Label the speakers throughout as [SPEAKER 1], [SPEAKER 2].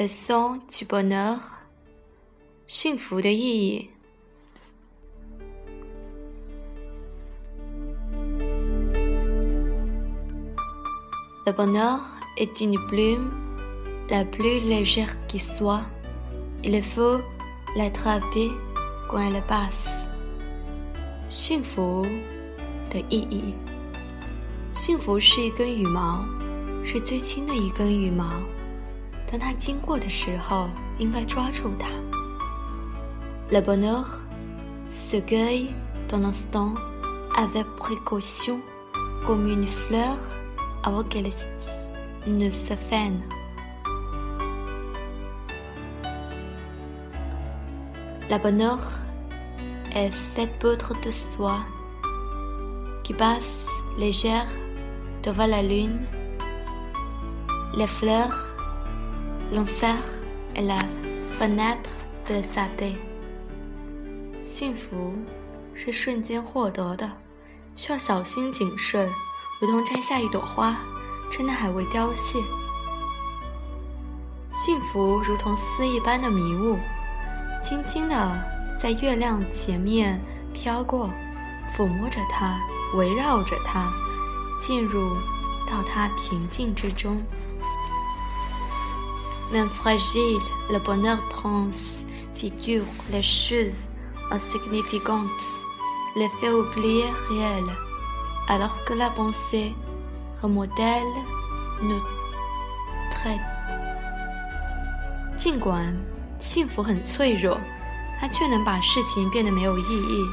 [SPEAKER 1] Le sens du bonheur，幸福的意义。Le bonheur est une plume, la plus légère qui soit. Il faut l'attraper quand elle passe. 幸福的意义。幸福是一根羽毛，是最轻的一根羽毛。 当它经过的时候，应该抓住它。Le bonheur se cueille dans l'instant avec précaution, comme une fleur. avant qu'elle ne se fasse. La bonheur est cette poudre de soie qui passe légère devant la lune. Les fleurs lancèrent la fenêtre de sa paix. 幸福是瞬间获得的，需要小心谨慎。如同摘下一朵花，趁它还未凋谢。幸福如同丝一般的迷雾，轻轻的在月亮前面飘过，抚摸着它，围绕着它，进入到它平静之中。Même fragile, le bonheur transfigure les choses insignifiantes, les fait oublier réelles. alors que la pensée remodèle nous traite。尽管幸福很脆弱，它却能把事情变得没有意义。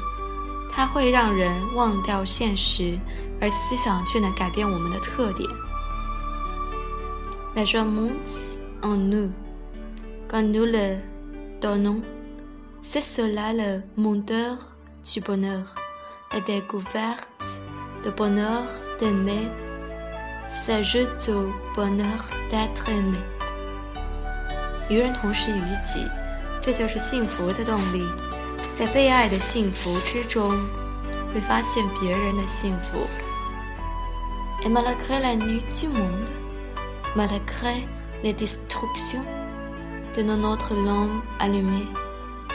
[SPEAKER 1] 它会让人忘掉现实，而思想却能改变我们的特点。La joie monte en nous quand nous le donnons. C'est cela le moteur du bonheur, la découverte le bonheur d'aimer s'ajoute au bonheur d'être aimé。与人同时于己，这就是幸福的动力。在被爱的幸福之中，会发现别人的幸福。Et malgré la nuit du monde, malgré les destructions de notre lampe allumée,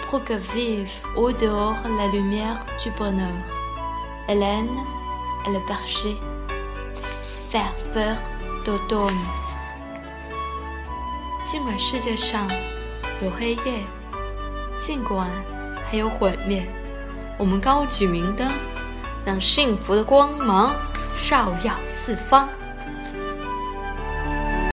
[SPEAKER 1] pour que vive au dehors la lumière du bonheur. Hélène le berger, ferveur d'automne。尽管世界上有黑夜，尽管还有毁灭，我们高举明灯，让幸福的光芒照耀四方。